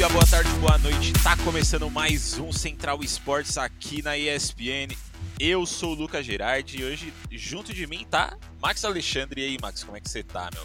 dia, boa tarde, boa noite. Tá começando mais um Central Esportes aqui na ESPN. Eu sou o Lucas Gerardi e hoje junto de mim tá Max Alexandre. E aí, Max, como é que você tá, meu?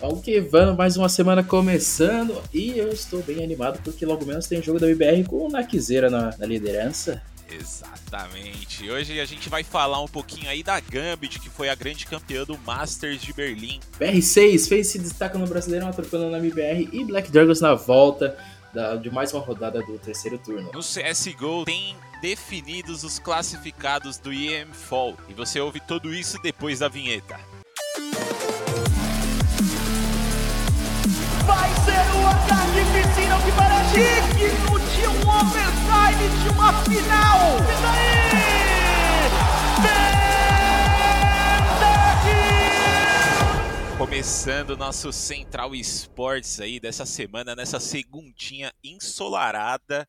Vamos que vamos, mais uma semana começando e eu estou bem animado porque logo menos tem jogo da BBR com o Nakizeira na, na liderança. Exatamente. Hoje a gente vai falar um pouquinho aí da Gambit, que foi a grande campeã do Masters de Berlim. BR6 fez se destaca no Brasileirão atropelando na MBR e Black Dragons na volta da, de mais uma rodada do terceiro turno. No CSGO tem definidos os classificados do EM Fall e você ouve tudo isso depois da vinheta. Vai ser o ataque piscina que parece digno de um overtime de uma final. E daí? Começando o nosso Central Esportes aí dessa semana, nessa segundinha ensolarada.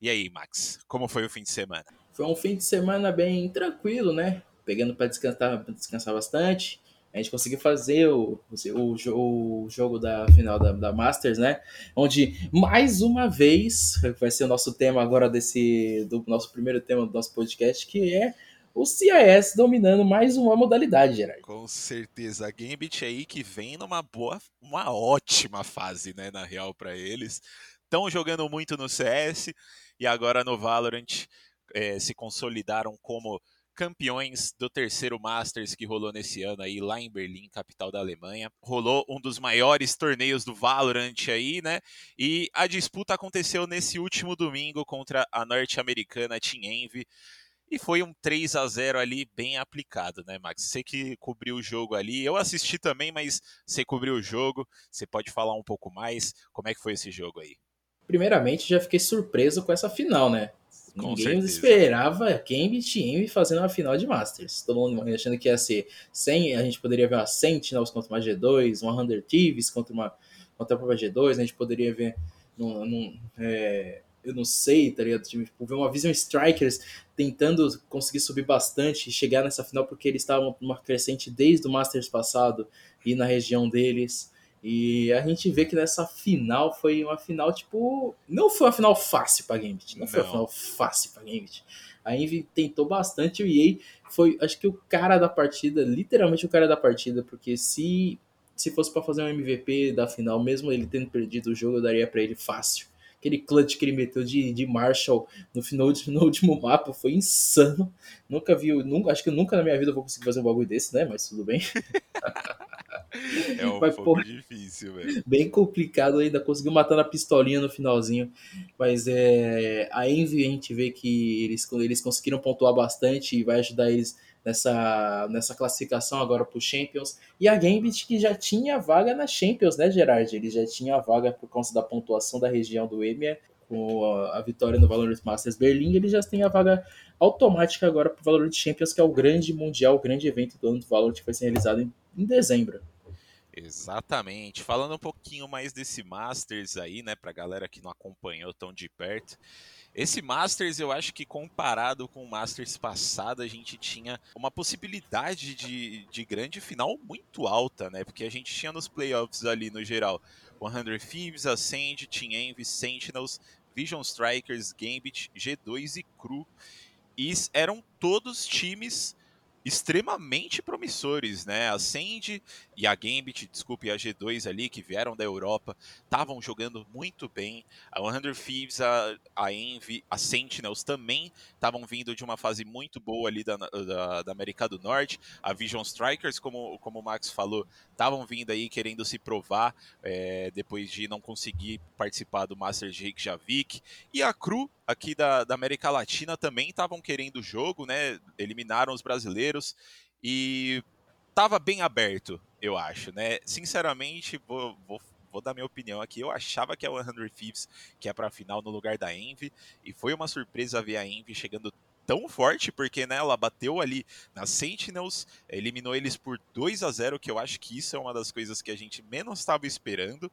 E aí, Max, como foi o fim de semana? Foi um fim de semana bem tranquilo, né? Pegando para descansar, descansar bastante. A gente conseguiu fazer o, o, o jogo da final da, da, Masters, né? Onde, mais uma vez, vai ser o nosso tema agora desse. do nosso primeiro tema do nosso podcast, que é o CIS dominando mais uma modalidade, Gerard. Com certeza. A Gambit aí que vem numa boa, uma ótima fase, né, na real, para eles. Estão jogando muito no CS e agora no Valorant é, se consolidaram como campeões do terceiro Masters que rolou nesse ano aí lá em Berlim, capital da Alemanha. Rolou um dos maiores torneios do Valorant aí, né? E a disputa aconteceu nesse último domingo contra a norte-americana Team Envy. E foi um 3 a 0 ali bem aplicado, né, Max? Você que cobriu o jogo ali, eu assisti também, mas você cobriu o jogo, você pode falar um pouco mais, como é que foi esse jogo aí? Primeiramente, já fiquei surpreso com essa final, né? Com Ninguém certeza. esperava e Envy fazendo uma final de Masters. Todo mundo achando que ia ser 100, a gente poderia ver uma Sentinels contra uma G2, uma Hunter Thieves contra uma contra a própria G2, a gente poderia ver num, num é, eu não sei, tá ligado? Tipo, ver uma Vision Strikers tentando conseguir subir bastante e chegar nessa final porque eles estavam numa crescente desde o Masters passado e na região deles. E a gente vê que nessa final foi uma final, tipo. Não foi uma final fácil pra Gambit. Não, não. foi uma final fácil pra Gambit. A Envy tentou bastante, o EA foi, acho que o cara da partida, literalmente o cara da partida, porque se se fosse para fazer um MVP da final, mesmo ele tendo perdido o jogo, eu daria para ele fácil. Aquele clutch que ele meteu de, de Marshall no final no último mapa foi insano. Nunca vi, nunca, acho que nunca na minha vida eu vou conseguir fazer um bagulho desse, né? Mas tudo bem. É um Mas, pouco pô, difícil, velho. Bem complicado ainda, conseguiu matar na pistolinha no finalzinho. Mas é, a Envy a gente vê que eles, eles conseguiram pontuar bastante e vai ajudar eles nessa, nessa classificação agora para os Champions. E a Gambit que já tinha vaga na Champions, né, Gerard? Ele já tinha vaga por conta da pontuação da região do EMEA, com a, a vitória no Valorant Masters Berlim, ele já tem a vaga automática agora para o Valorant Champions, que é o grande mundial, o grande evento do ano do Valorant que vai ser realizado em, em dezembro. Exatamente. Falando um pouquinho mais desse Masters aí, né, pra galera que não acompanhou tão de perto. Esse Masters, eu acho que comparado com o Masters passado, a gente tinha uma possibilidade de, de grande final muito alta, né? Porque a gente tinha nos playoffs ali no geral 100 Thieves, Ascend, Team Envy, Sentinels, Vision Strikers, Gambit, G2 e Cru. E eram todos times extremamente promissores, né? A Sandy e a Gambit, desculpe, a G2 ali, que vieram da Europa, estavam jogando muito bem. A 100 Thieves, a, a Envy, a Sentinels também estavam vindo de uma fase muito boa ali da, da, da, América do Norte. A Vision Strikers, como, como o Max falou, estavam vindo aí querendo se provar é, depois de não conseguir participar do Masters de Reykjavik. E a Cru, aqui da, da América Latina, também estavam querendo o jogo, né? Eliminaram os brasileiros e tava bem aberto, eu acho, né? Sinceramente, vou, vou, vou dar minha opinião aqui. Eu achava que a 100 Thieves que é para final no lugar da Envy e foi uma surpresa ver a Envy chegando tão forte, porque né, ela bateu ali na Sentinels, eliminou eles por 2 a 0 que eu acho que isso é uma das coisas que a gente menos estava esperando.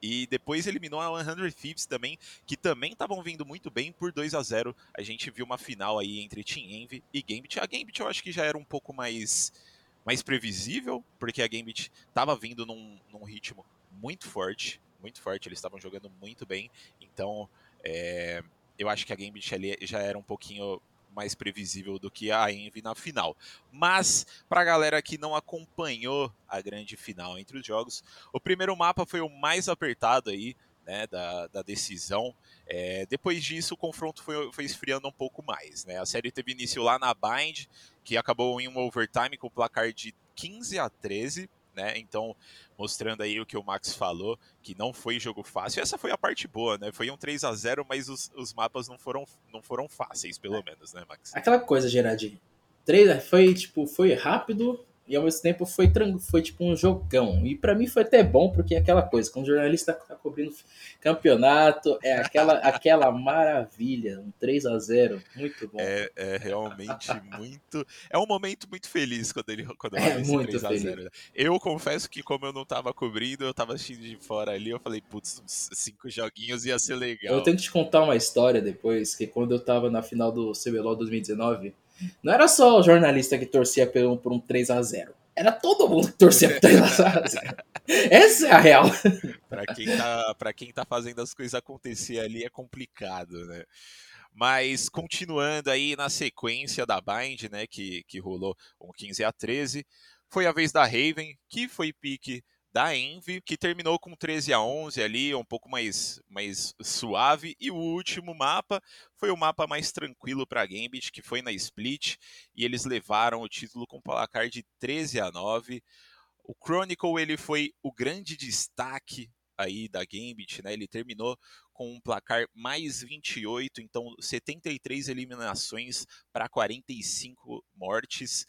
E depois eliminou a 100 Thieves também, que também estavam vindo muito bem por 2 a 0 A gente viu uma final aí entre Team Envy e Gambit. A Gambit eu acho que já era um pouco mais, mais previsível, porque a Gambit estava vindo num, num ritmo muito forte. muito forte, eles estavam jogando muito bem. Então, é, eu acho que a Gambit ali já era um pouquinho mais previsível do que a Envy na final. Mas, para a galera que não acompanhou a grande final entre os jogos, o primeiro mapa foi o mais apertado aí, né, da, da decisão. É, depois disso, o confronto foi, foi esfriando um pouco mais. Né? A série teve início lá na Bind, que acabou em um overtime com o placar de 15 a 13. Né? Então, mostrando aí o que o Max falou, que não foi jogo fácil. Essa foi a parte boa, né? Foi um 3 a 0 mas os, os mapas não foram, não foram fáceis, pelo menos, né, Max? Aquela coisa, Gerard. 3 foi, tipo, foi rápido, e ao mesmo tempo foi, foi tipo um jogão. E para mim foi até bom, porque é aquela coisa, quando o jornalista tá cobrindo campeonato, é aquela, aquela maravilha, um 3 a 0 muito bom. É, é realmente muito. É um momento muito feliz quando ele quando é muito 3 a 0 Eu confesso que, como eu não tava cobrindo, eu tava assistindo de fora ali, eu falei, putz, uns cinco joguinhos ia ser legal. Eu tenho que te contar uma história depois, que quando eu tava na final do CBLOL 2019 não era só o jornalista que torcia por um, por um 3 a 0 Era todo mundo que torcia por 3 a 0 Essa é a real. para quem, tá, pra quem tá fazendo as coisas acontecer ali é complicado, né? Mas continuando aí na sequência da Bind, né, que, que rolou um 15 a 13, foi a vez da Raven, que foi pique da Envy, que terminou com 13 a 11 ali, um pouco mais, mais suave. E o último mapa foi o mapa mais tranquilo para Gambit, que foi na Split, e eles levaram o título com placar de 13 a 9. O Chronicle ele foi o grande destaque aí da Gambit, né? Ele terminou com um placar mais 28, então 73 eliminações para 45 mortes.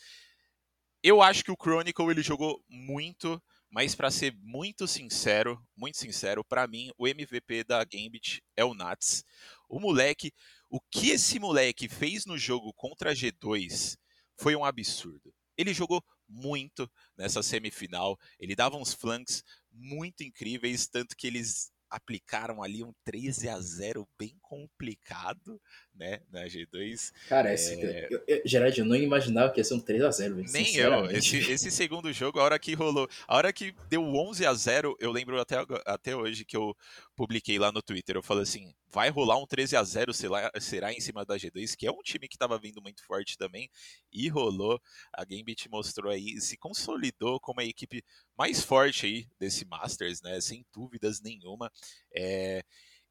Eu acho que o Chronicle ele jogou muito, mas para ser muito sincero, muito sincero, para mim o MVP da Gambit é o Nats. O moleque, o que esse moleque fez no jogo contra a G2 foi um absurdo. Ele jogou muito nessa semifinal, ele dava uns flanks muito incríveis, tanto que eles aplicaram ali um 13 a 0 bem complicado, né, na G2. Cara, esse, é... eu, eu, Gerard, eu não imaginava que ia ser um 3 a 0 Nem eu. Esse, esse, segundo jogo, a hora que rolou, a hora que deu 11 a 0 eu lembro até, até hoje que eu publiquei lá no Twitter, eu falei assim, vai rolar um 13 a 0 será, será em cima da G2, que é um time que estava vindo muito forte também, e rolou. A Gambit mostrou aí, se consolidou como a equipe mais forte aí desse Masters, né, sem dúvidas nenhuma. É,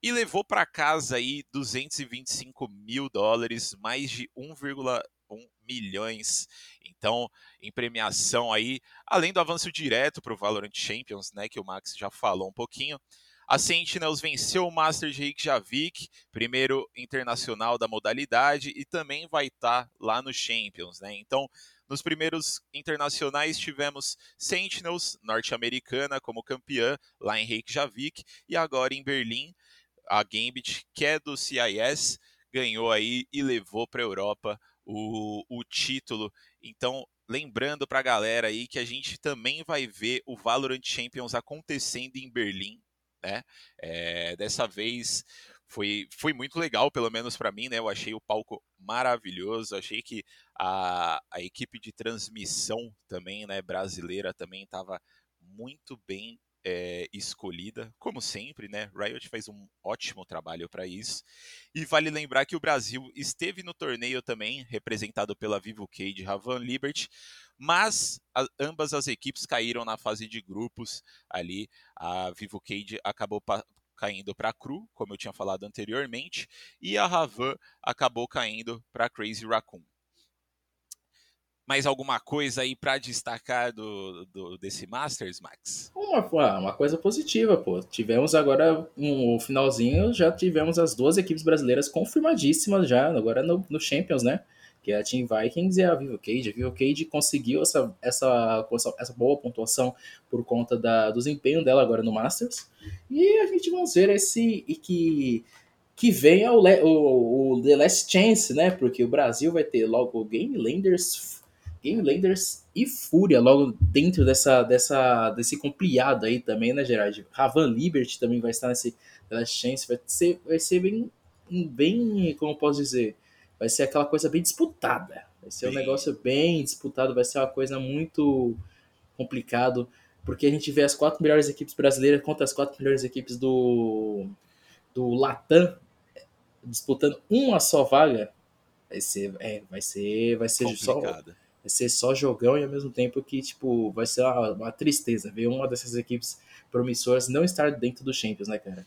e levou para casa aí 225 mil dólares, mais de 1,1 milhões. Então, em premiação aí, além do avanço direto para o Valorant Champions, né, que o Max já falou um pouquinho. A Sentinels venceu o Master de Reykjavik, primeiro internacional da modalidade, e também vai estar tá lá no Champions, né? Então, nos primeiros internacionais tivemos Sentinels, norte-americana, como campeã lá em Reykjavik, e agora em Berlim a Gambit, que é do CIS, ganhou aí e levou para a Europa o, o título. Então, lembrando para a galera aí que a gente também vai ver o Valorant Champions acontecendo em Berlim, né? É, dessa vez foi, foi muito legal, pelo menos para mim, né? Eu achei o palco maravilhoso, achei que a, a equipe de transmissão também, né, brasileira também estava muito bem é, escolhida, como sempre, né? Riot faz um ótimo trabalho para isso. E vale lembrar que o Brasil esteve no torneio também, representado pela Vivo Cage Ravan Liberty, mas a, ambas as equipes caíram na fase de grupos ali. A Vivo Cage acabou caindo para a Cru, como eu tinha falado anteriormente, e a Ravan acabou caindo para Crazy Raccoon mais alguma coisa aí para destacar do, do, desse Masters, Max? Uma, uma coisa positiva, pô. Tivemos agora um, finalzinho, já tivemos as duas equipes brasileiras confirmadíssimas já, agora no, no Champions, né? Que é a Team Vikings e a Vivo Cage. A Vivo Cage conseguiu essa, essa, essa boa pontuação por conta da, do desempenho dela agora no Masters. E a gente vai ver esse. E que que venha o, o, o, The Last Chance, né? Porque o Brasil vai ter logo o Game Landers Game Landers e Fúria logo dentro dessa, dessa, desse compilhado aí também, né, Gerard? Ravan Liberty também vai estar nesse Last Chance, vai ser, vai ser bem, bem, como posso dizer, vai ser aquela coisa bem disputada. Vai ser um negócio bem disputado, vai ser uma coisa muito complicado porque a gente vê as quatro melhores equipes brasileiras contra as quatro melhores equipes do, do Latam disputando uma só vaga, vai ser, é, vai ser, vai ser só, vai ser só jogão e ao mesmo tempo que tipo vai ser uma, uma tristeza ver uma dessas equipes promissoras não estar dentro do Champions, né, cara?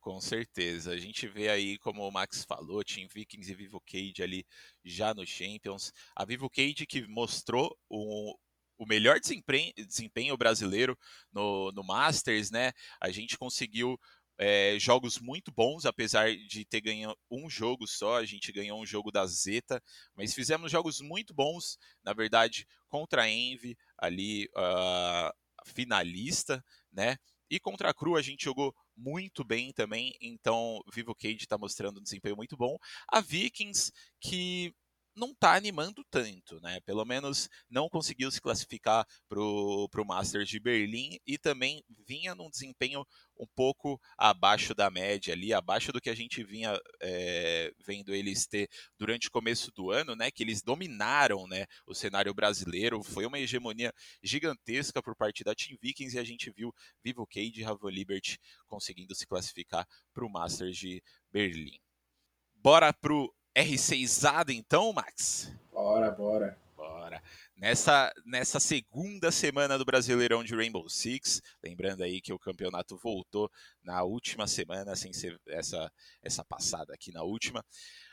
Com certeza. A gente vê aí, como o Max falou, Team Vikings e Vivo Cage ali já no Champions. A Vivo Cage que mostrou o, o melhor desempenho, desempenho brasileiro no, no Masters, né? A gente conseguiu é, jogos muito bons, apesar de ter ganho um jogo só, a gente ganhou um jogo da Zeta, mas fizemos jogos muito bons, na verdade, contra a Envy, ali, uh, finalista, né? E contra a Cru a gente jogou muito bem também, então Vivo Cage está mostrando um desempenho muito bom. A Vikings, que não está animando tanto, né? Pelo menos não conseguiu se classificar para o Masters de Berlim e também vinha num desempenho um pouco abaixo da média ali, abaixo do que a gente vinha é, vendo eles ter durante o começo do ano, né? Que eles dominaram, né? O cenário brasileiro, foi uma hegemonia gigantesca por parte da Team Vikings e a gente viu Vivo Cage e Ravo Liberty conseguindo se classificar para o Masters de Berlim. Bora pro R6ada então, Max? Bora, bora. Bora. Nessa, nessa segunda semana do Brasileirão de Rainbow Six, lembrando aí que o campeonato voltou na última semana, sem ser essa, essa passada aqui na última.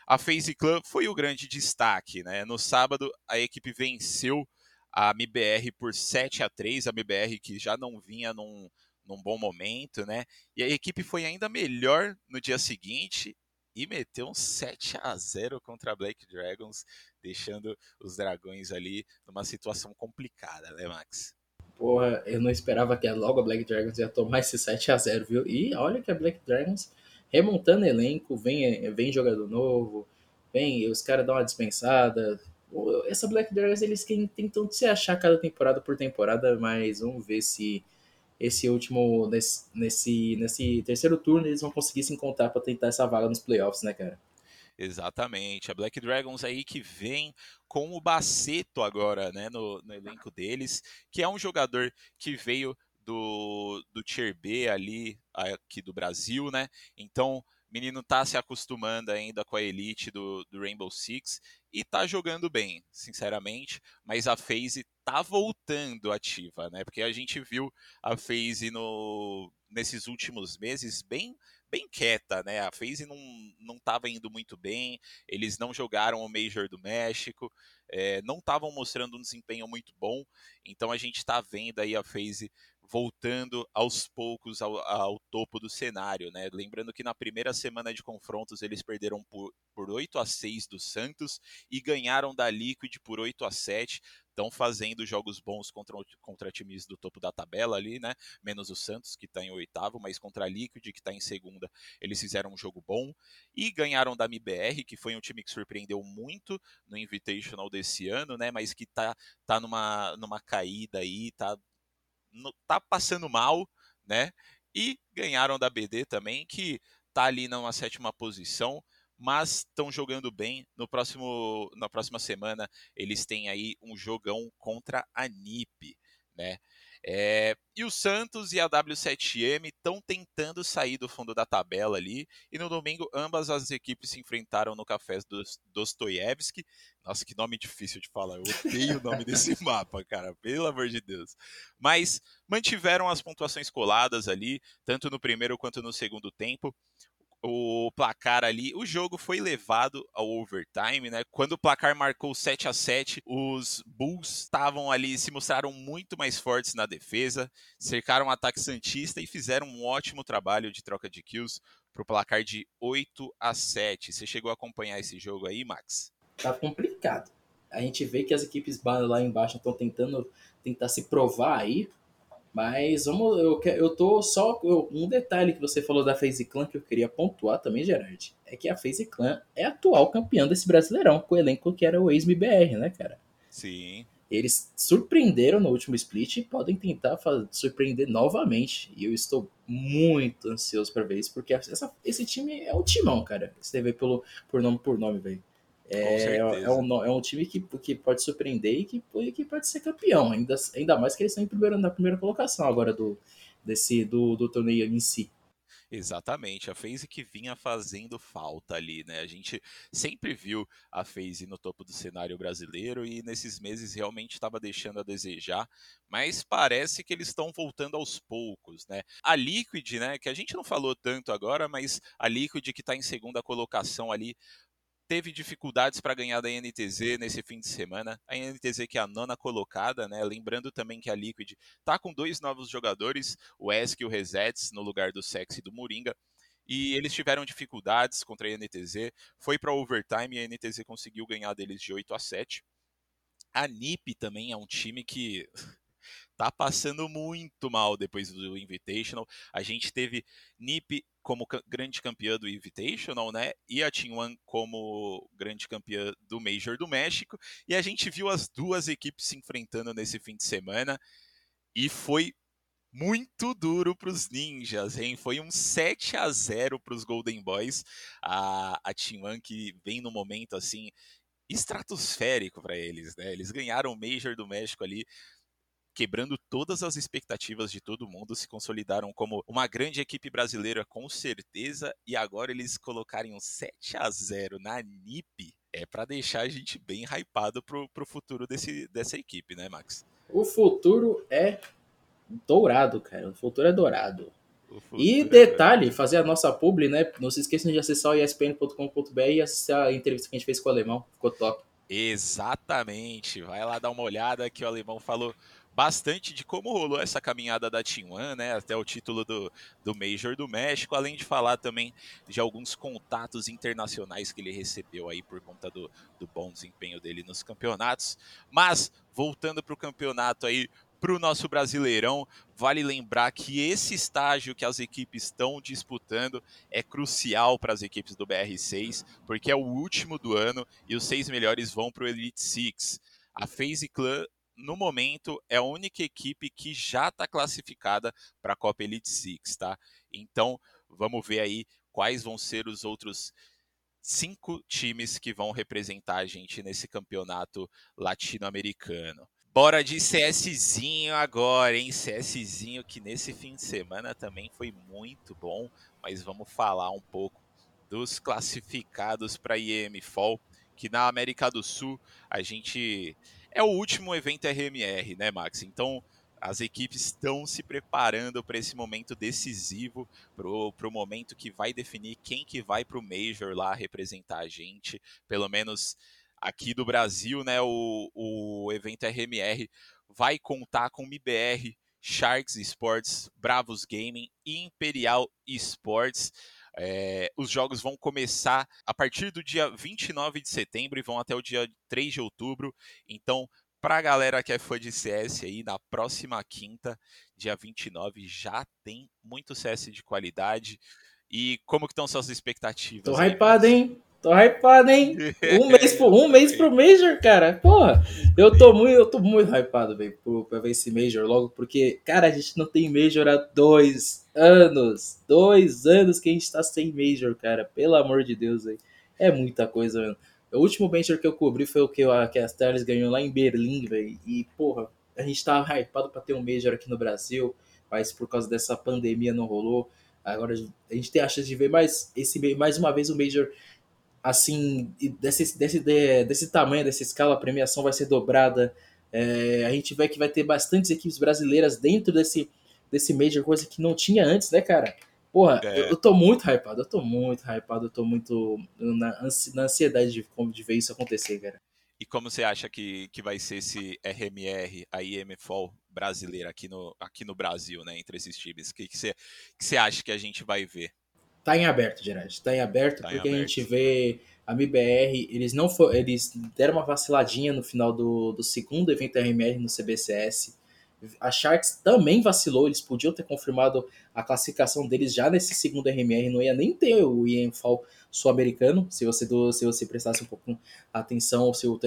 A FaZe Clan foi o grande destaque, né? No sábado, a equipe venceu a MBR por 7 a 3 a MBR que já não vinha num, num bom momento, né? E a equipe foi ainda melhor no dia seguinte e meteu um 7 a 0 contra a Black Dragons, deixando os dragões ali numa situação complicada, né, Max? Porra, eu não esperava que logo a Black Dragons ia tomar esse 7 a 0 viu? E olha que a Black Dragons remontando elenco, vem, vem jogador novo, vem, os caras dão uma dispensada. Essa Black Dragons eles tentam se achar cada temporada por temporada, mas vamos ver se esse último, nesse, nesse, nesse terceiro turno, eles vão conseguir se encontrar para tentar essa vaga nos playoffs, né, cara? Exatamente. A Black Dragons aí que vem com o Baceto agora, né, no, no elenco deles, que é um jogador que veio do, do Tier B ali, aqui do Brasil, né? Então, menino tá se acostumando ainda com a elite do, do Rainbow Six e tá jogando bem, sinceramente, mas a FaZe tá voltando ativa, né? Porque a gente viu a FaZe no, nesses últimos meses bem bem quieta, né? A FaZe não, não tava indo muito bem, eles não jogaram o Major do México, é, não estavam mostrando um desempenho muito bom, então a gente está vendo aí a FaZe voltando aos poucos ao, ao, topo do cenário, né? Lembrando que na primeira semana de confrontos eles perderam por, por 8 a 6 do Santos e ganharam da Liquid por 8 a 7. Estão fazendo jogos bons contra, contra times do topo da tabela ali, né? Menos o Santos, que está em oitavo, mas contra a Liquid, que está em segunda, eles fizeram um jogo bom. E ganharam da MBR, que foi um time que surpreendeu muito no Invitational desse ano, né? Mas que tá, tá numa, numa caída aí, tá tá passando mal, né? E ganharam da BD também, que tá ali numa sétima posição, mas estão jogando bem. No próximo, na próxima semana eles têm aí um jogão contra a NiP, né? É, e o Santos e a W7M estão tentando sair do fundo da tabela ali. E no domingo, ambas as equipes se enfrentaram no Café dos Dostoiévski. Nossa, que nome difícil de falar. Eu odeio o nome desse mapa, cara. Pelo amor de Deus. Mas mantiveram as pontuações coladas ali, tanto no primeiro quanto no segundo tempo o placar ali, o jogo foi levado ao overtime, né? Quando o placar marcou 7 a 7, os Bulls estavam ali, se mostraram muito mais fortes na defesa, cercaram o ataque santista e fizeram um ótimo trabalho de troca de kills para o placar de 8 a 7. Você chegou a acompanhar esse jogo aí, Max? Tá complicado. A gente vê que as equipes lá embaixo estão tentando tentar se provar aí, mas vamos, eu, eu tô só. Eu, um detalhe que você falou da FaZe Clan que eu queria pontuar também, Gerard, é que a FaZe Clan é atual campeã desse Brasileirão, com o elenco que era o ex-MBR, né, cara? Sim. Eles surpreenderam no último split e podem tentar fazer, surpreender novamente. E eu estou muito ansioso para ver isso, porque essa, esse time é o timão, cara. Você vê pelo, por nome por nome, velho. É, é, um, é um time que, que pode surpreender e que, que pode ser campeão, ainda, ainda mais que eles estão em primeiro, na primeira colocação agora do, desse, do, do torneio em si. Exatamente, a FaZe que vinha fazendo falta ali, né? A gente sempre viu a FaZe no topo do cenário brasileiro e nesses meses realmente estava deixando a desejar, mas parece que eles estão voltando aos poucos, né? A Liquid, né, que a gente não falou tanto agora, mas a Liquid que está em segunda colocação ali, teve dificuldades para ganhar da NTZ nesse fim de semana. A NTZ que é a nona colocada, né? Lembrando também que a Liquid tá com dois novos jogadores, o Esk e o Resets, no lugar do Sexy e do Moringa. E eles tiveram dificuldades contra a NTZ. Foi para overtime e a NTZ conseguiu ganhar deles de 8 a 7. A NiP também é um time que tá passando muito mal depois do Invitational. A gente teve NiP como grande campeã do Invitational, né? E a Team One como grande campeã do Major do México. E a gente viu as duas equipes se enfrentando nesse fim de semana. E foi muito duro para os ninjas, hein? Foi um 7 a 0 para os Golden Boys. A, a Team One que vem no momento assim estratosférico para eles, né? Eles ganharam o Major do México ali quebrando todas as expectativas de todo mundo, se consolidaram como uma grande equipe brasileira com certeza, e agora eles colocarem um 7 a 0 na NIP é para deixar a gente bem hypado pro, pro futuro desse, dessa equipe, né, Max? O futuro é dourado, cara. O futuro é dourado. E é detalhe, fazer a nossa publi, né? Não se esqueçam de acessar o espn.com.br e assistir a entrevista que a gente fez com o Alemão. Ficou top. Exatamente. Vai lá dar uma olhada que o Alemão falou bastante de como rolou essa caminhada da Team One, né, até o título do, do Major do México, além de falar também de alguns contatos internacionais que ele recebeu aí por conta do, do bom desempenho dele nos campeonatos. Mas, voltando para o campeonato aí, para o nosso Brasileirão, vale lembrar que esse estágio que as equipes estão disputando é crucial para as equipes do BR6, porque é o último do ano e os seis melhores vão para o Elite Six. A FaZe Clan no momento, é a única equipe que já está classificada para a Copa Elite Six, tá? Então, vamos ver aí quais vão ser os outros cinco times que vão representar a gente nesse campeonato latino-americano. Bora de CSzinho agora, hein? CSzinho que nesse fim de semana também foi muito bom, mas vamos falar um pouco dos classificados para IEM Fall, que na América do Sul a gente é o último evento RMR, né, Max? Então as equipes estão se preparando para esse momento decisivo, para o momento que vai definir quem que vai para o Major lá representar a gente. Pelo menos aqui do Brasil, né, o, o evento RMR vai contar com MIBR, Sharks Sports, Bravos Gaming e Imperial Esports. É, os jogos vão começar a partir do dia 29 de setembro e vão até o dia 3 de outubro. Então, para a galera que é fã de CS aí, na próxima quinta, dia 29, já tem muito CS de qualidade. E como que estão suas expectativas? Tô hypado, hein? Tô hypado, hein? Um mês, pro, um mês pro Major, cara. Porra, eu tô muito, eu tô muito hypado, velho, pra ver esse Major logo, porque, cara, a gente não tem Major há dois anos. Dois anos que a gente tá sem Major, cara. Pelo amor de Deus, velho. É muita coisa, mano. O último Major que eu cobri foi o que, a, que a Stars ganhou lá em Berlim, velho. E, porra, a gente tava hypado pra ter um Major aqui no Brasil, mas por causa dessa pandemia não rolou. Agora a gente tem a chance de ver mais, esse, mais uma vez o Major assim, desse, desse, desse tamanho, dessa escala, a premiação vai ser dobrada. É, a gente vê que vai ter bastantes equipes brasileiras dentro desse, desse Major, coisa que não tinha antes, né, cara? Porra, é. eu, eu tô muito hypado, eu tô muito hypado, eu tô muito na, na ansiedade de, de ver isso acontecer, cara. E como você acha que, que vai ser esse RMR, a IMFOL brasileira aqui no, aqui no Brasil, né, entre esses times? O que, que, você, que você acha que a gente vai ver? Tá em aberto, Gerard. Tá em aberto tá porque em aberto. a gente vê a MIBR, eles não for, eles deram uma vaciladinha no final do, do segundo evento RMR no CBCS. A Sharks também vacilou, eles podiam ter confirmado a classificação deles já nesse segundo RMR, não ia nem ter o IEMFAL sul-americano, se você, do, se você prestasse um pouco atenção, se o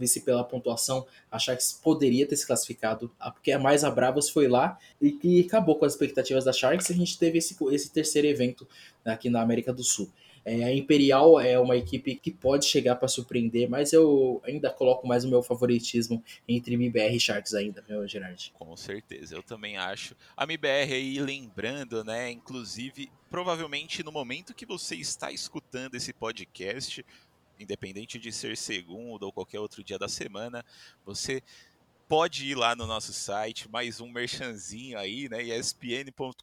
visse pela pontuação, a Sharks poderia ter se classificado, porque a mais a Bravos foi lá e que acabou com as expectativas da Sharks a gente teve esse, esse terceiro evento aqui na América do Sul. É, a Imperial é uma equipe que pode chegar para surpreender, mas eu ainda coloco mais o meu favoritismo entre MBR e Sharks ainda, viu, Gerard? Com certeza, eu também acho. A MBR aí, lembrando, né, inclusive, provavelmente no momento que você está escutando esse podcast, independente de ser segundo ou qualquer outro dia da semana, você pode ir lá no nosso site, mais um merchanzinho aí, né? espn.com.br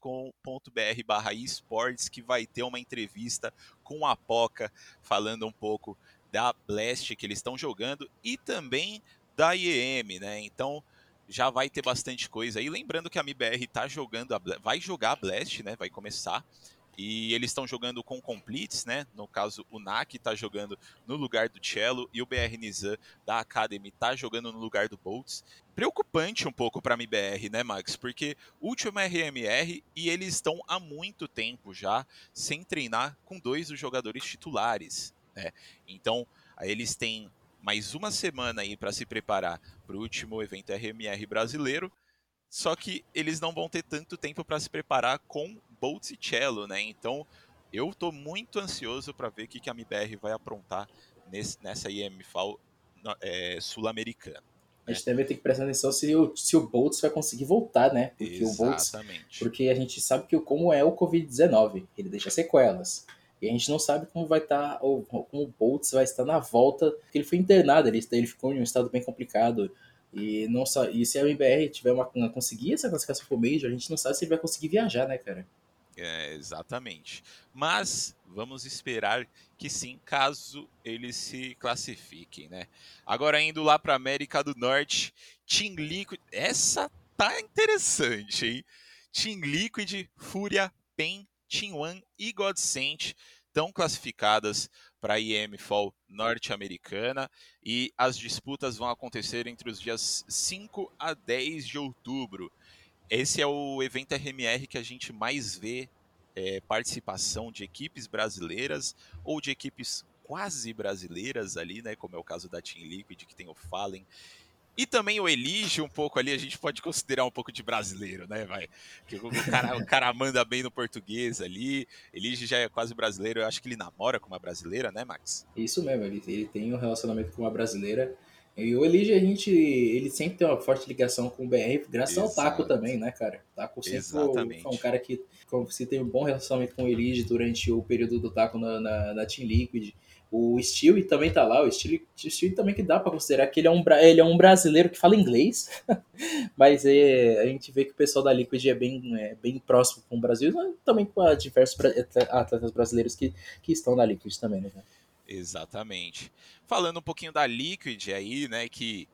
barra esportes, que vai ter uma entrevista com a Poca falando um pouco da Blast que eles estão jogando e também da IEM, né? Então já vai ter bastante coisa aí. Lembrando que a MBR tá jogando, a, vai jogar a Blast, né? Vai começar. E eles estão jogando com completes, né? No caso, o NAC está jogando no lugar do Cello e o BR Nizam da Academy está jogando no lugar do Boltz. Preocupante um pouco para a MBR, né, Max? Porque último RMR e eles estão há muito tempo já sem treinar com dois dos jogadores titulares, né? Então, eles têm mais uma semana aí para se preparar para o último evento RMR brasileiro. Só que eles não vão ter tanto tempo para se preparar com Boltz e Cello, né? Então eu tô muito ansioso para ver o que, que a MBR vai aprontar nesse, nessa IMFAL é, sul-americana. A gente também tem que prestar atenção se o, se o Boltz vai conseguir voltar, né? Porque Exatamente. Boltz, porque a gente sabe que como é o Covid-19, ele deixa sequelas. E a gente não sabe como vai estar, tá, ou como o Boltz vai estar na volta, porque ele foi internado, ele, ele ficou em um estado bem complicado. E, não só, e se a MBR tiver uma, conseguir essa classificação pro Major, a gente não sabe se ele vai conseguir viajar, né, cara? É, exatamente. Mas vamos esperar que sim, caso eles se classifiquem, né? Agora indo lá para América do Norte, Team Liquid, essa tá interessante, hein? Team Liquid, Fúria, PEN, Team One e Godsent estão classificadas para a IEM Fall norte-americana e as disputas vão acontecer entre os dias 5 a 10 de outubro. Esse é o evento RMR que a gente mais vê é, participação de equipes brasileiras ou de equipes quase brasileiras ali, né? Como é o caso da Team Liquid, que tem o Fallen. E também o Elige um pouco ali, a gente pode considerar um pouco de brasileiro, né, vai? O cara, o cara manda bem no português ali. Elige já é quase brasileiro, eu acho que ele namora com uma brasileira, né, Max? Isso mesmo, ele, ele tem um relacionamento com uma brasileira. E o Elige, a gente, ele sempre tem uma forte ligação com o BR, graças Exato. ao Taco também, né, cara? O Taco sempre Exatamente. foi um cara que se teve um bom relacionamento com o Elige durante o período do Taco na, na, na Team Liquid. O Steele também tá lá, o Steele também que dá para considerar que ele é um, ele é um brasileiro que fala inglês, mas é, a gente vê que o pessoal da Liquid é bem, é, bem próximo com o Brasil, também com a diversos atletas brasileiros que, que estão na Liquid também, né? Exatamente. Falando um pouquinho da Liquid aí, né, que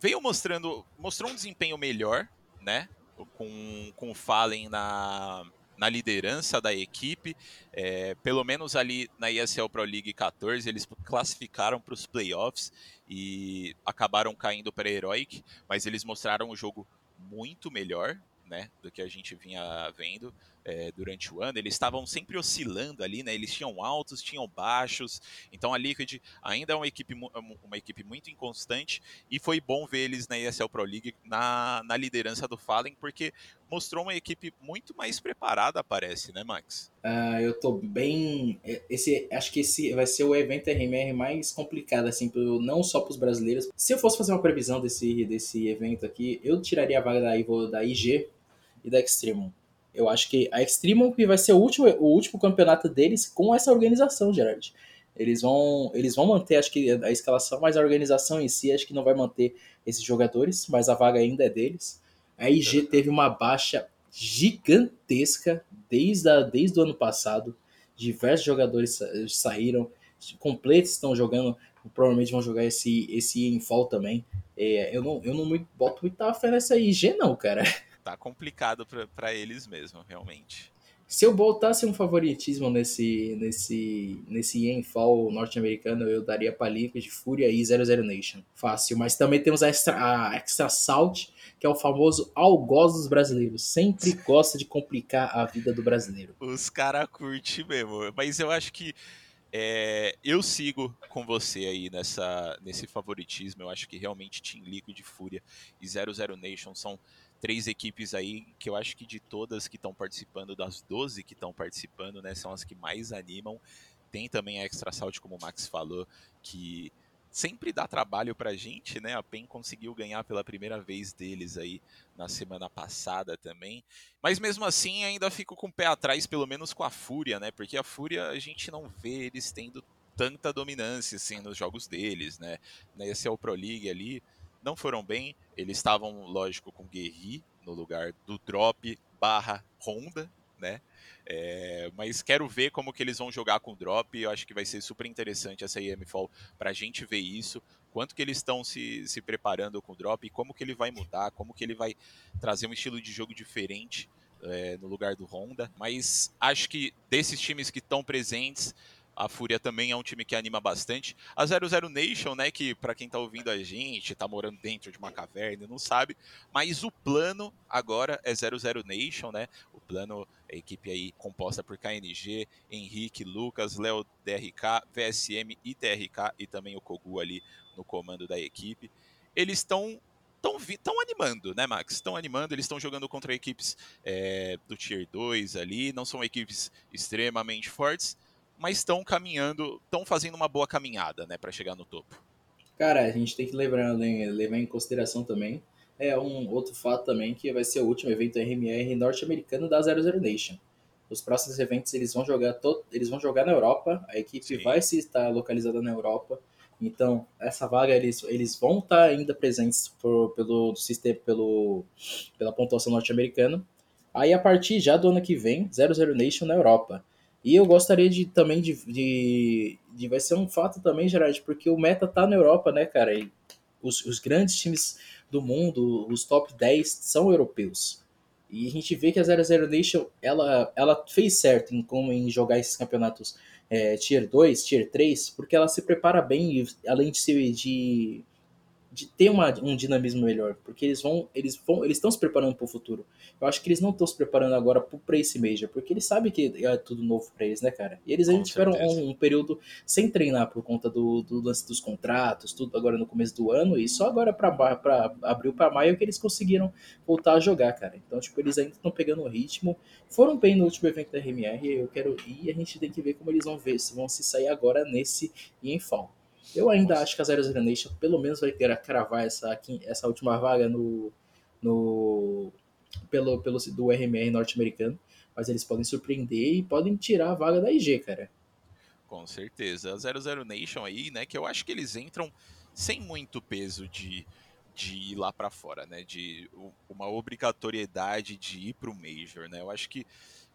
veio mostrando, mostrou um desempenho melhor, né, com, com o Fallen na, na liderança da equipe, é, pelo menos ali na ESL Pro League 14, eles classificaram para os playoffs e acabaram caindo para a Heroic, mas eles mostraram o jogo muito melhor né, do que a gente vinha vendo é, durante o ano, eles estavam sempre oscilando ali, né? Eles tinham altos, tinham baixos. Então a Liquid ainda é uma equipe, uma equipe muito inconstante e foi bom ver eles na ESL Pro League na, na liderança do Fallen, porque mostrou uma equipe muito mais preparada, parece, né, Max? Uh, eu tô bem. É, esse, acho que esse vai ser o evento RMR mais complicado, assim, pro, não só para os brasileiros. Se eu fosse fazer uma previsão desse, desse evento aqui, eu tiraria a vaga da, da IG e da Extremum eu acho que a Extreme vai ser o último, o último campeonato deles com essa organização, Gerard. Eles vão, eles vão manter, acho que a escalação, mas a organização em si, acho que não vai manter esses jogadores, mas a vaga ainda é deles. A IG teve uma baixa gigantesca desde, a, desde o ano passado. Diversos jogadores saíram, completos estão jogando, provavelmente vão jogar esse, esse em fall também. É, eu não, eu não boto muita fé nessa IG, não, cara. Tá complicado para eles mesmo, realmente. Se eu botasse um favoritismo nesse nesse nesse Enfall norte-americano, eu daria para Liquid, Fúria e 00 Nation. Fácil, mas também temos a Extra, a extra Salt, que é o famoso algoz dos brasileiros. Sempre gosta de complicar a vida do brasileiro. Os caras curtem mesmo, mas eu acho que é, eu sigo com você aí nessa, nesse favoritismo. Eu acho que realmente Team Liquid, Fúria e 00 Nation são três equipes aí que eu acho que de todas que estão participando, das 12 que estão participando, né, são as que mais animam. tem também a Extra Salt, como o Max falou, que sempre dá trabalho pra gente, né? A PEN conseguiu ganhar pela primeira vez deles aí na semana passada também. Mas mesmo assim, ainda fico com o pé atrás, pelo menos com a Fúria, né? Porque a Fúria a gente não vê eles tendo tanta dominância assim nos jogos deles, né? Nesse é o Pro League ali, não foram bem. Eles estavam, lógico, com Guerri no lugar do Drop barra Honda, né? É, mas quero ver como que eles vão jogar com o drop. Eu acho que vai ser super interessante essa IMFall para a gente ver isso. Quanto que eles estão se, se preparando com o drop e como que ele vai mudar, como que ele vai trazer um estilo de jogo diferente é, no lugar do Honda. Mas acho que desses times que estão presentes, a Fúria também é um time que anima bastante. A 00 Nation, né, que para quem tá ouvindo a gente, tá morando dentro de uma caverna, não sabe, mas o plano agora é 00 Nation, né? O plano a equipe aí composta por KNG, Henrique, Lucas, Léo DRK, VSM e TRK e também o Kogu ali no comando da equipe. Eles estão estão animando, né, Max? Estão animando, eles estão jogando contra equipes é, do Tier 2 ali, não são equipes extremamente fortes, mas estão caminhando, estão fazendo uma boa caminhada, né, para chegar no topo. Cara, a gente tem que lembrar, levar em consideração também é um outro fato também que vai ser o último evento RMR norte-americano da 00 Nation. Os próximos eventos eles vão jogar todo, eles vão jogar na Europa, a equipe Sim. vai se estar localizada na Europa. Então, essa vaga eles, eles vão estar ainda presentes por, pelo sistema pelo pela pontuação norte-americana. Aí a partir já do ano que vem, 00 Nation na Europa. E eu gostaria de também de, de, de, Vai ser um fato também, Gerard, porque o meta tá na Europa, né, cara? E os, os grandes times do mundo, os top 10 são europeus. E a gente vê que a 00 Nation ela, ela fez certo em, como, em jogar esses campeonatos é, Tier 2, Tier 3, porque ela se prepara bem, além de, se, de de ter uma, um dinamismo melhor, porque eles vão, eles vão, eles estão se preparando para o futuro. Eu acho que eles não estão se preparando agora para esse Major, porque eles sabem que é tudo novo para eles, né, cara? E eles ainda tiveram um, um, período sem treinar por conta do, do, lance dos contratos, tudo agora no começo do ano, e só agora para abril para maio que eles conseguiram voltar a jogar, cara. Então, tipo, eles ainda estão pegando o ritmo. Foram bem no último evento da RMR, eu quero ir e a gente tem que ver como eles vão ver, se vão se sair agora nesse e em fall. Eu ainda acho que a Zero Zero Nation pelo menos vai ter a cravar essa, essa última vaga no, no pelo, pelo do RMR norte-americano, mas eles podem surpreender e podem tirar a vaga da IG, cara. Com certeza. A Zero Zero Nation aí, né, que eu acho que eles entram sem muito peso de, de ir lá para fora, né, de uma obrigatoriedade de ir pro Major, né? Eu acho que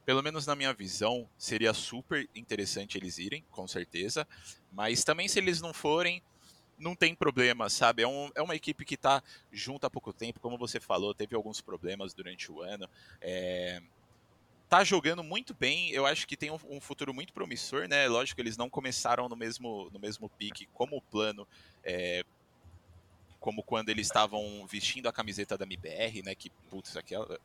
pelo menos na minha visão, seria super interessante eles irem, com certeza. Mas também se eles não forem, não tem problema, sabe? É, um, é uma equipe que está junto há pouco tempo, como você falou, teve alguns problemas durante o ano. É, tá jogando muito bem, eu acho que tem um, um, futuro muito promissor, né? Lógico, eles não começaram no mesmo, no mesmo pique como o plano. É, como quando eles estavam vestindo a camiseta da MBR, né? Que, putz, aquela.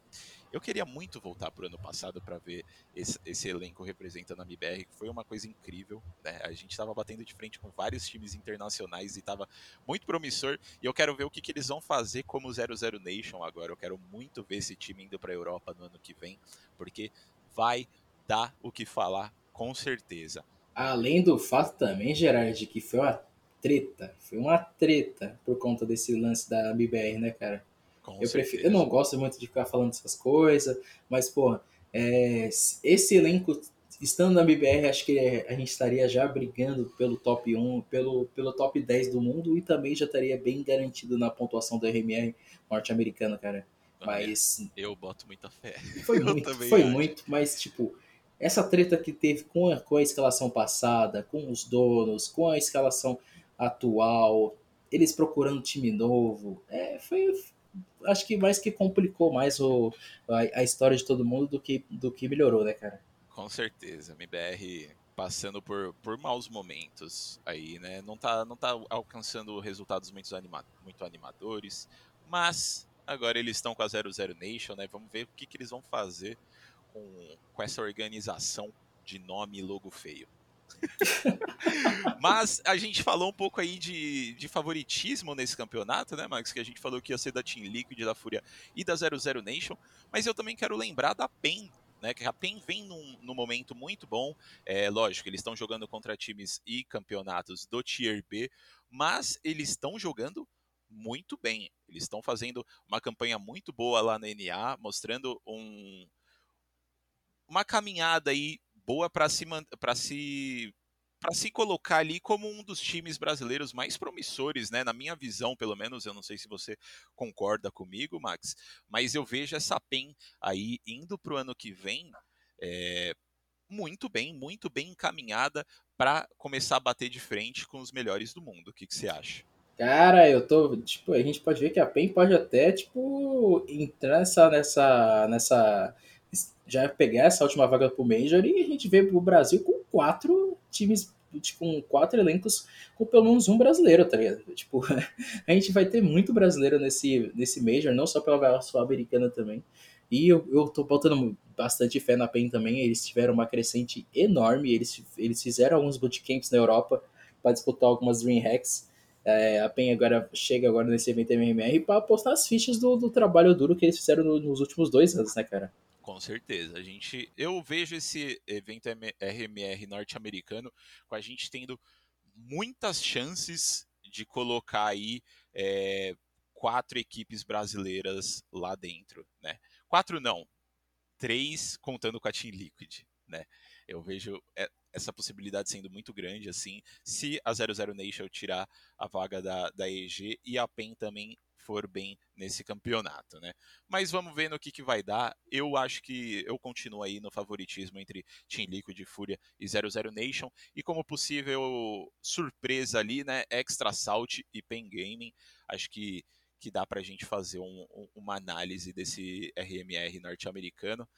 Eu queria muito voltar pro ano passado para ver esse, esse, elenco representando a MBR, que foi uma coisa incrível. Né? A gente estava batendo de frente com vários times internacionais e estava muito promissor. E eu quero ver o que, que eles vão fazer como 00 Nation agora. Eu quero muito ver esse time indo para a Europa no ano que vem, porque vai dar o que falar com certeza. Além do fato também, Gerard, que foi uma treta, foi uma treta por conta desse lance da MBR, né, cara? Com eu, prefiro, eu não gosto muito de ficar falando essas coisas, mas, pô, é, esse elenco estando na BBR, acho que a gente estaria já brigando pelo top 1, pelo, pelo top 10 do mundo e também já estaria bem garantido na pontuação do RMR norte-americano, cara. Mas. Eu boto muita fé. Foi muito, foi acho. muito, mas tipo, essa treta que teve com a, com a escalação passada, com os donos, com a escalação atual, eles procurando time novo, é, foi, acho que mais que complicou mais o, a, a, história de todo mundo do que, do que melhorou, né, cara? Com certeza. MBR passando por, por maus momentos aí, né? Não tá, não tá alcançando resultados muito, anima, muito animadores, mas agora eles estão com a 00 Nation, né? Vamos ver o que, que eles vão fazer com, com essa organização de nome e logo feio. Mas a gente falou um pouco aí de, de favoritismo nesse campeonato, né, Max? Que a gente falou que ia ser da Team Liquid, da Fúria e da 00 Nation. Mas eu também quero lembrar da PEN né? Que a PEN vem num, num momento muito bom. É lógico, eles estão jogando contra times e campeonatos do Tier B, mas eles estão jogando muito bem. Eles estão fazendo uma campanha muito boa lá na NA, mostrando um, uma caminhada aí boa para se para se para se colocar ali como um dos times brasileiros mais promissores, né? Na minha visão, pelo menos, eu não sei se você concorda comigo, Max, mas eu vejo essa PEN aí indo para o ano que vem é, muito bem, muito bem encaminhada para começar a bater de frente com os melhores do mundo. O que, que você acha? Cara, eu tô. Tipo, a gente pode ver que a PEN pode até, tipo, entrar nessa. nessa. nessa já pegar essa última vaga pro Major e a gente vê o Brasil com quatro times com quatro elencos com pelo menos um brasileiro, tá ligado? Tipo, a gente vai ter muito brasileiro nesse, nesse Major, não só pela Sul-Americana também. E eu, eu tô botando bastante fé na PEN também, eles tiveram uma crescente enorme, eles, eles fizeram alguns bootcamps na Europa para disputar algumas Dream Hacks. É, a PEN agora chega agora nesse evento MMR para postar as fichas do, do trabalho duro que eles fizeram no, nos últimos dois anos, né, cara? Com certeza. A gente, eu vejo esse evento RMR norte-americano com a gente tendo muitas chances de colocar aí é, quatro equipes brasileiras lá dentro, né? Quatro não, três contando com a Team Liquid, né? Eu vejo essa possibilidade sendo muito grande, assim, se a 00 Nation tirar a vaga da, da EG e a PEN também for bem nesse campeonato, né? Mas vamos ver no que, que vai dar. Eu acho que eu continuo aí no favoritismo entre Team Liquid, Fúria e 00 Nation. E como possível surpresa ali, né? Extra Salt e Pen Gaming. Acho que, que dá pra gente fazer um, um, uma análise desse RMR norte-americano.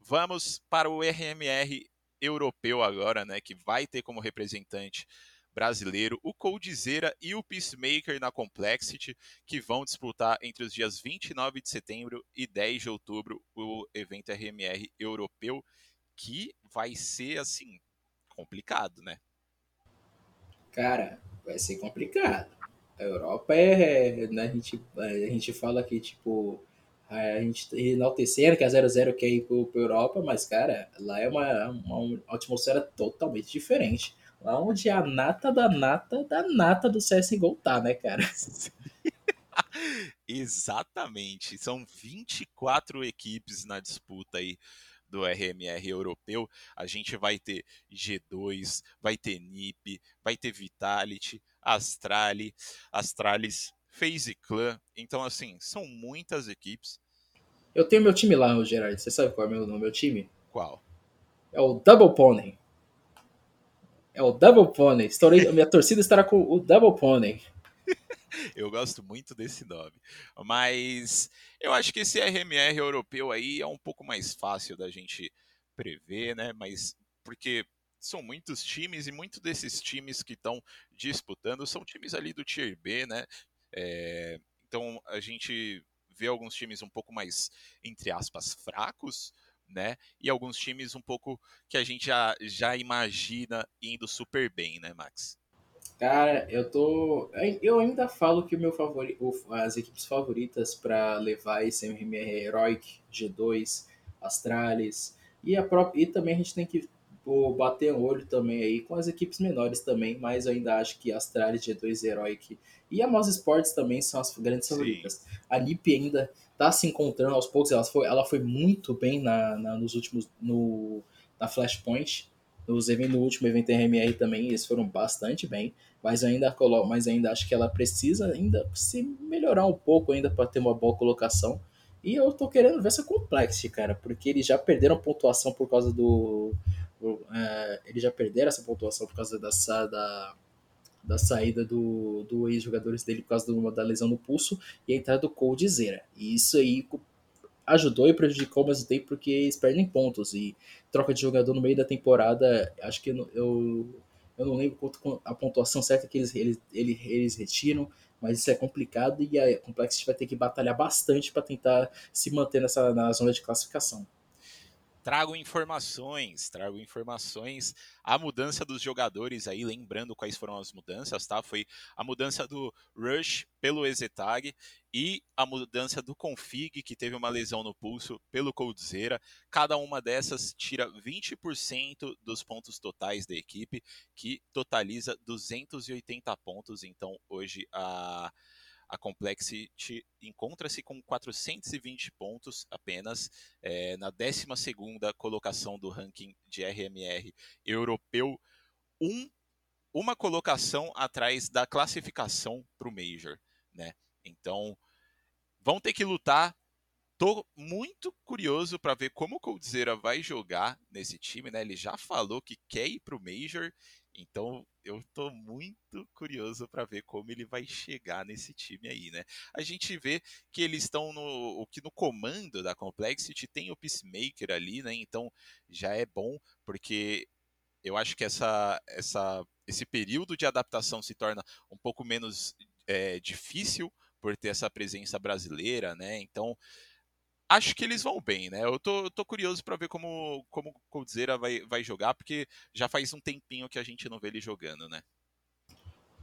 Vamos para o RMR europeu agora, né? Que vai ter como representante brasileiro, o Coldzera e o Peacemaker na Complexity, que vão disputar entre os dias 29 de setembro e 10 de outubro o evento RMR europeu, que vai ser assim complicado, né? Cara, vai ser complicado. A Europa é, né, a gente a gente fala que tipo a gente enaltecendo que a 00 quer ir para Europa, mas, cara, lá é uma, uma, atmosfera totalmente diferente. Lá onde a nata da nata da nata do CSGO tá, né, cara? Exatamente. São 24 equipes na disputa aí do RMR europeu. A gente vai ter G2, vai ter NiP, vai ter Vitality, Astrali, Astralis, FaZe Clan. Então, assim, são muitas equipes. Eu tenho meu time lá, Gerard. Você sabe qual é o meu, meu time? Qual? É o Double Pony. É o Double Pony. Estourei, minha torcida estará com o Double Pony. eu gosto muito desse nome. Mas eu acho que esse RMR europeu aí é um pouco mais fácil da gente prever, né? Mas porque são muitos times e muitos desses times que estão disputando são times ali do Tier B, né? É, então a gente vê alguns times um pouco mais, entre aspas, fracos, né? E alguns times um pouco que a gente já, já imagina indo super bem, né, Max? Cara, eu tô. Eu ainda falo que o meu favorito, as equipes favoritas para levar esse MMR é Heroic, G2, Astralis e a própria. E também a gente tem que bater um olho também aí com as equipes menores também, mas eu ainda acho que Astralis, G2 Heroic e a Mouse Sports também são as grandes favoritas. A NiP ainda tá se encontrando aos poucos, ela foi, ela foi muito bem na, na nos últimos no na Flashpoint, nos no último evento RMR também, eles foram bastante bem, mas ainda mas ainda acho que ela precisa ainda se melhorar um pouco ainda para ter uma boa colocação. E eu tô querendo ver essa Complexity, cara, porque eles já perderam pontuação por causa do. Uh, eles já perderam essa pontuação por causa da, da, da saída do, do ex-jogadores dele por causa do, da lesão no pulso e a entrada do Coldzera. E isso aí ajudou e prejudicou ao mesmo tempo porque eles perdem pontos. E troca de jogador no meio da temporada, acho que eu, eu, eu não lembro quanto a pontuação certa que eles, eles, eles, eles retiram, mas isso é complicado e a Complexity vai ter que batalhar bastante para tentar se manter nessa, na zona de classificação. Trago informações, trago informações. A mudança dos jogadores aí, lembrando quais foram as mudanças, tá? Foi a mudança do Rush pelo Ezetag e a mudança do Config, que teve uma lesão no pulso, pelo Coldzera. Cada uma dessas tira 20% dos pontos totais da equipe, que totaliza 280 pontos. Então, hoje a a Complexity encontra-se com 420 pontos apenas, é, na 12 colocação do ranking de RMR europeu, um, uma colocação atrás da classificação para o Major. Né? Então, vão ter que lutar. Tô muito curioso para ver como o Coldzera vai jogar nesse time, né? Ele já falou que quer ir para o Major então eu estou muito curioso para ver como ele vai chegar nesse time aí, né? A gente vê que eles estão no que no comando da Complexity tem o Peacemaker ali, né? Então já é bom porque eu acho que essa, essa, esse período de adaptação se torna um pouco menos é, difícil por ter essa presença brasileira, né? Então acho que eles vão bem, né? Eu tô, eu tô curioso para ver como, como o Coldzera vai, vai jogar, porque já faz um tempinho que a gente não vê ele jogando, né?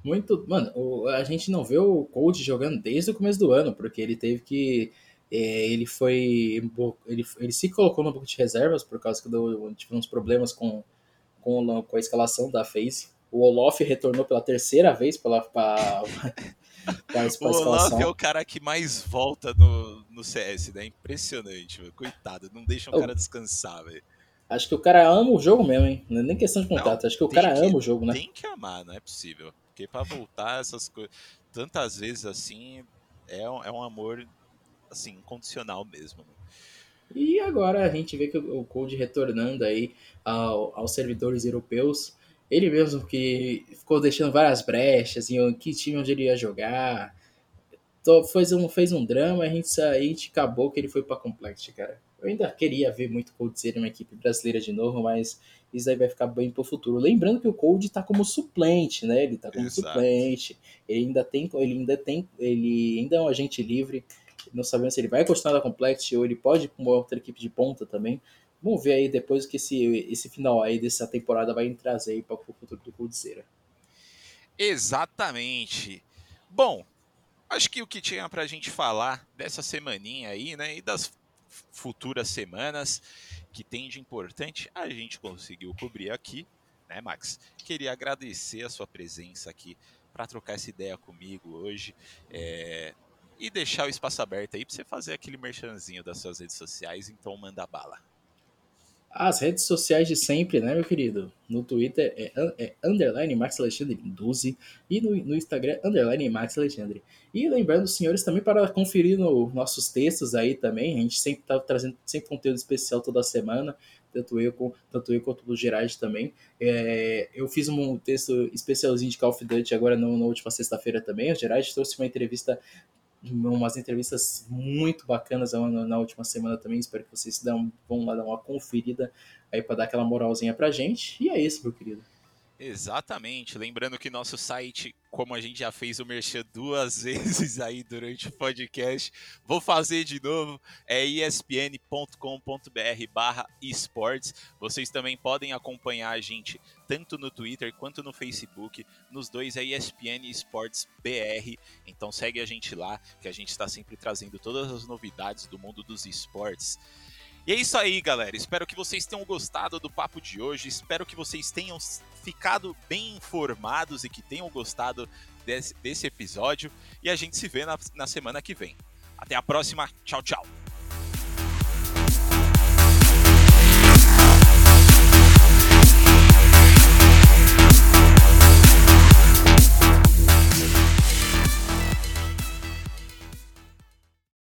Muito. Mano, o, a gente não vê o Cold jogando desde o começo do ano, porque ele teve que. É, ele foi. Ele, ele se colocou no banco de reservas por causa que deu, tivemos problemas com, com, com a escalação da FaZe. O Olof retornou pela terceira vez para o Olaf é o cara que mais volta no, no CS, né? Impressionante, meu. coitado. Não deixa o oh, cara descansar, velho. Acho que o cara ama o jogo mesmo, hein? Não é nem questão de contato. Não, acho que o cara que, ama o jogo, né? Tem que amar, não é possível. Porque pra voltar essas coisas tantas vezes assim, é um, é um amor, assim, incondicional mesmo. Né? E agora a gente vê que o Code retornando aí ao, aos servidores europeus ele mesmo que ficou deixando várias brechas em que time onde ele ia jogar. Fez, um, fez um drama a gente, a gente acabou que ele foi pra Complexity, cara. Eu ainda queria ver muito Cold ser uma equipe brasileira de novo, mas isso aí vai ficar bem pro futuro. Lembrando que o Cold tá como suplente, né? Ele tá como Exato. suplente. Ele ainda tem, ele ainda tem, ele ainda é um agente livre. Não sabemos se ele vai continuar na Complexity ou ele pode ir pra uma outra equipe de ponta também. Vamos ver aí depois que esse, esse final aí dessa temporada vai trazer aí para o futuro do Coldzera. Exatamente. Bom, acho que o que tinha para a gente falar dessa semaninha aí, né, e das futuras semanas que tem de importante, a gente conseguiu cobrir aqui, né, Max? Queria agradecer a sua presença aqui para trocar essa ideia comigo hoje. É, e deixar o espaço aberto aí para você fazer aquele merchanzinho das suas redes sociais, então manda bala. As redes sociais de sempre, né, meu querido? No Twitter é, é underline Max Alexandre 12 e no, no Instagram underline Max Alexandre. E lembrando, senhores, também para conferir no, nossos textos aí também, a gente sempre está trazendo sempre conteúdo especial toda semana, tanto eu, tanto eu quanto o Gerard também. É, eu fiz um texto especialzinho de Call of Duty agora no, na última sexta-feira também. O Gerard trouxe uma entrevista umas entrevistas muito bacanas na, última semana também. Espero que vocês dão, vão lá dar uma conferida aí para dar aquela moralzinha pra gente. E é isso, meu querido. Exatamente. Lembrando que nosso site, como a gente já fez o merchan duas vezes aí durante o podcast, vou fazer de novo, é espn.com.br barra esportes. Vocês também podem acompanhar a gente tanto no Twitter quanto no Facebook. Nos dois é ESPN Esportes BR. Então segue a gente lá, que a gente está sempre trazendo todas as novidades do mundo dos esportes. E é isso aí, galera. Espero que vocês tenham gostado do papo de hoje. Espero que vocês tenham ficado bem informados e que tenham gostado desse, desse episódio. E a gente se vê na, na semana que vem. Até a próxima. Tchau, tchau.